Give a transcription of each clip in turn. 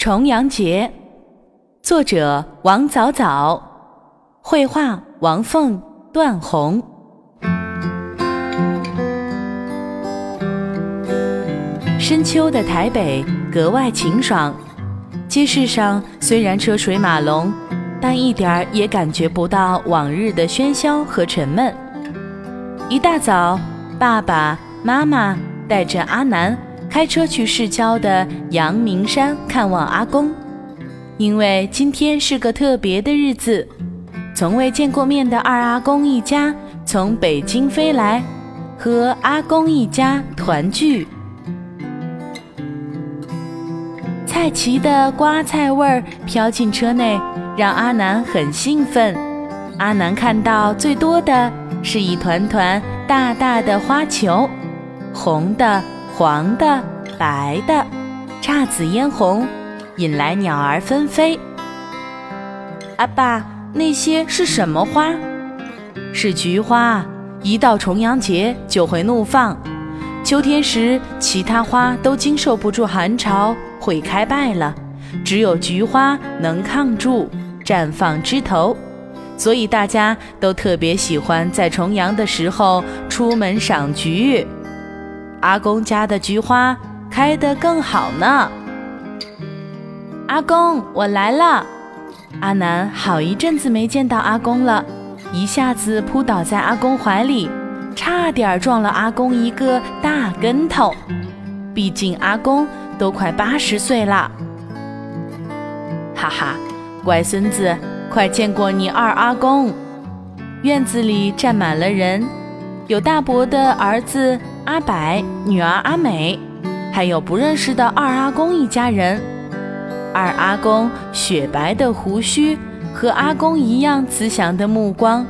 重阳节，作者王早早，绘画王凤、段红。深秋的台北格外晴爽，街市上虽然车水马龙，但一点儿也感觉不到往日的喧嚣和沉闷。一大早，爸爸妈妈带着阿南。开车去市郊的阳明山看望阿公，因为今天是个特别的日子。从未见过面的二阿公一家从北京飞来，和阿公一家团聚。菜齐的瓜菜味儿飘进车内，让阿南很兴奋。阿南看到最多的是一团团大大的花球，红的。黄的、白的，姹紫嫣红，引来鸟儿纷飞。阿爸，那些是什么花？是菊花，一到重阳节就会怒放。秋天时，其他花都经受不住寒潮，会开败了，只有菊花能抗住，绽放枝头。所以大家都特别喜欢在重阳的时候出门赏菊。阿公家的菊花开得更好呢。阿公，我来了。阿南好一阵子没见到阿公了，一下子扑倒在阿公怀里，差点撞了阿公一个大跟头。毕竟阿公都快八十岁了。哈哈，乖孙子，快见过你二阿公。院子里站满了人，有大伯的儿子。阿柏、女儿阿美，还有不认识的二阿公一家人。二阿公雪白的胡须和阿公一样慈祥的目光，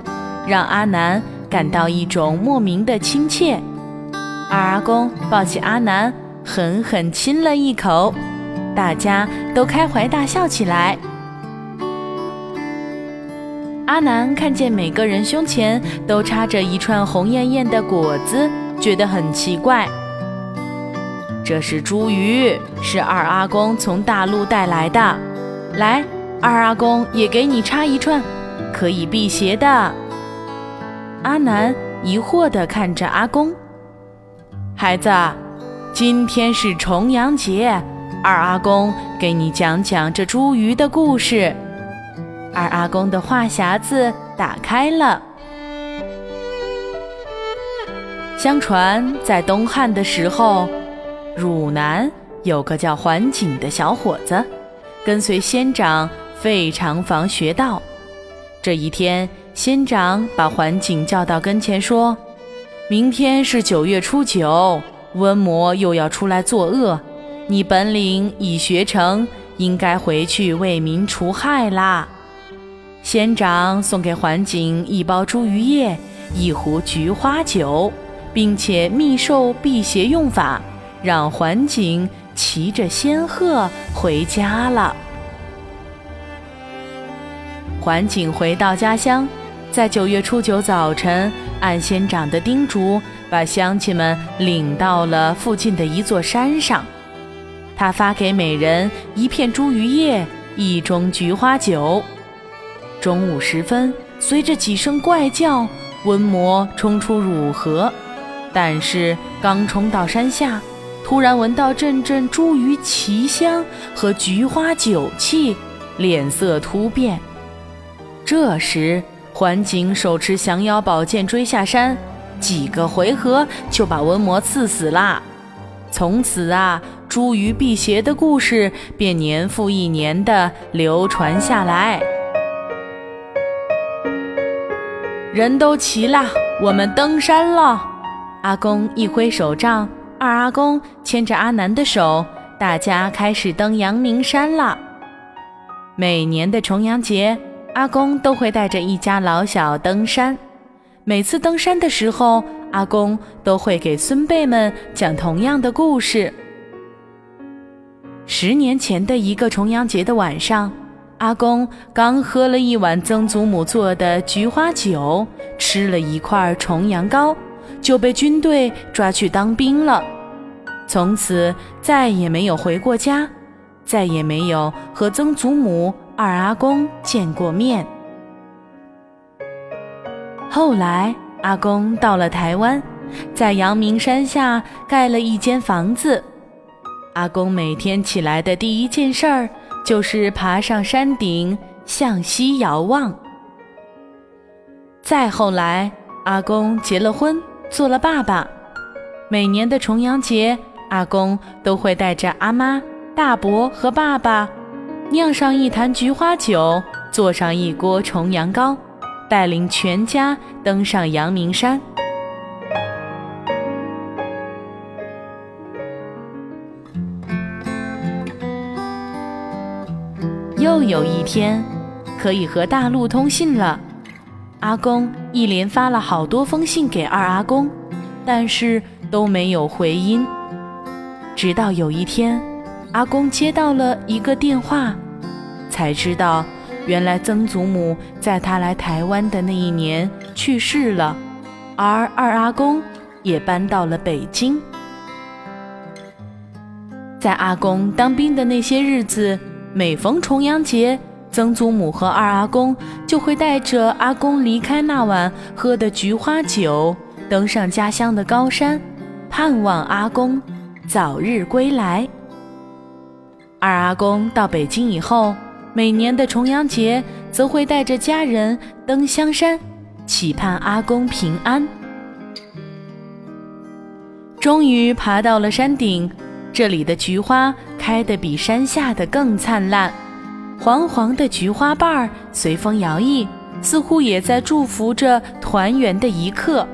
让阿南感到一种莫名的亲切。二阿公抱起阿南，狠狠亲了一口，大家都开怀大笑起来。阿南看见每个人胸前都插着一串红艳艳的果子。觉得很奇怪，这是茱萸，是二阿公从大陆带来的。来，二阿公也给你插一串，可以辟邪的。阿南疑惑地看着阿公，孩子，今天是重阳节，二阿公给你讲讲这茱萸的故事。二阿公的话匣子打开了。相传，在东汉的时候，汝南有个叫桓景的小伙子，跟随仙长费长房学道。这一天，仙长把桓景叫到跟前，说：“明天是九月初九，瘟魔又要出来作恶，你本领已学成，应该回去为民除害啦。”仙长送给桓景一包茱萸叶，一壶菊花酒。并且密授辟邪用法，让桓景骑着仙鹤回家了。桓景回到家乡，在九月初九早晨，按仙长的叮嘱，把乡亲们领到了附近的一座山上。他发给每人一片茱萸叶，一盅菊花酒。中午时分，随着几声怪叫，瘟魔冲出汝河。但是刚冲到山下，突然闻到阵阵茱萸奇香和菊花酒气，脸色突变。这时，桓景手持降妖宝剑追下山，几个回合就把瘟魔刺死啦。从此啊，茱萸辟邪的故事便年复一年的流传下来。人都齐了，我们登山了。阿公一挥手杖，二阿公牵着阿南的手，大家开始登阳明山了。每年的重阳节，阿公都会带着一家老小登山。每次登山的时候，阿公都会给孙辈们讲同样的故事。十年前的一个重阳节的晚上，阿公刚喝了一碗曾祖母做的菊花酒，吃了一块重阳糕。就被军队抓去当兵了，从此再也没有回过家。再也没有和曾祖母、二阿公见过面。后来，阿公到了台湾，在阳明山下盖了一间房子。阿公每天起来的第一件事儿，就是爬上山顶向西遥望。再后来，阿公结了婚，做了爸爸。每年的重阳节，阿公都会带着阿妈、大伯和爸爸，酿上一坛菊花酒，做上一锅重阳糕，带领全家登上阳明山。又有一天，可以和大陆通信了。阿公一连发了好多封信给二阿公，但是都没有回音。直到有一天，阿公接到了一个电话，才知道原来曾祖母在他来台湾的那一年去世了，而二阿公也搬到了北京。在阿公当兵的那些日子。每逢重阳节，曾祖母和二阿公就会带着阿公离开那晚喝的菊花酒，登上家乡的高山，盼望阿公早日归来。二阿公到北京以后，每年的重阳节则会带着家人登香山，祈盼阿公平安。终于爬到了山顶。这里的菊花开得比山下的更灿烂，黄黄的菊花瓣儿随风摇曳，似乎也在祝福着团圆的一刻。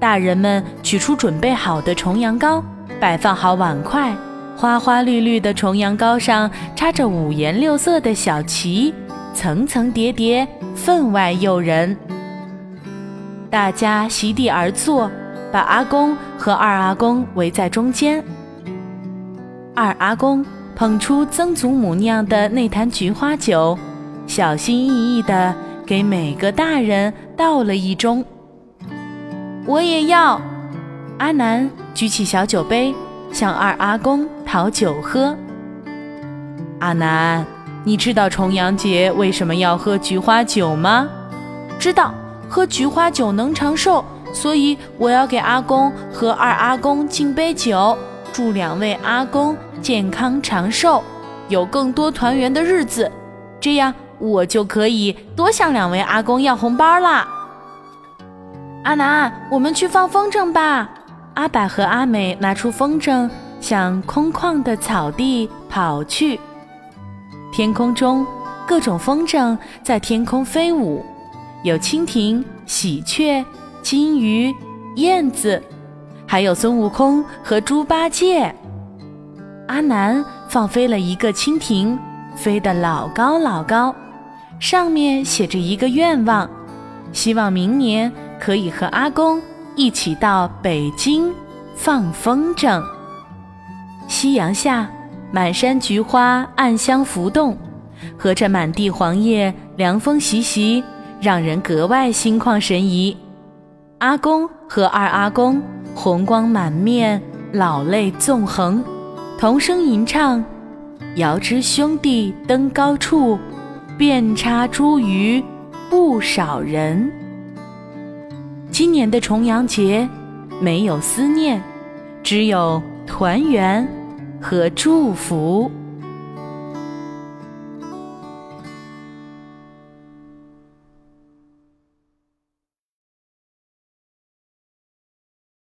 大人们取出准备好的重阳糕，摆放好碗筷，花花绿绿的重阳糕上插着五颜六色的小旗，层层叠叠，分外诱人。大家席地而坐，把阿公和二阿公围在中间。二阿公捧出曾祖母酿的那坛菊花酒，小心翼翼地给每个大人倒了一盅。我也要。阿南举起小酒杯，向二阿公讨酒喝。阿南，你知道重阳节为什么要喝菊花酒吗？知道，喝菊花酒能长寿，所以我要给阿公和二阿公敬杯酒。祝两位阿公健康长寿，有更多团圆的日子，这样我就可以多向两位阿公要红包啦。阿南，我们去放风筝吧！阿柏和阿美拿出风筝，向空旷的草地跑去。天空中，各种风筝在天空飞舞，有蜻蜓、喜鹊、金鱼、燕子。还有孙悟空和猪八戒。阿南放飞了一个蜻蜓，飞得老高老高，上面写着一个愿望，希望明年可以和阿公一起到北京放风筝。夕阳下，满山菊花暗香浮动，和着满地黄叶，凉风习习，让人格外心旷神怡。阿公和二阿公。红光满面，老泪纵横，童声吟唱：“遥知兄弟登高处，遍插茱萸不少人。”今年的重阳节，没有思念，只有团圆和祝福。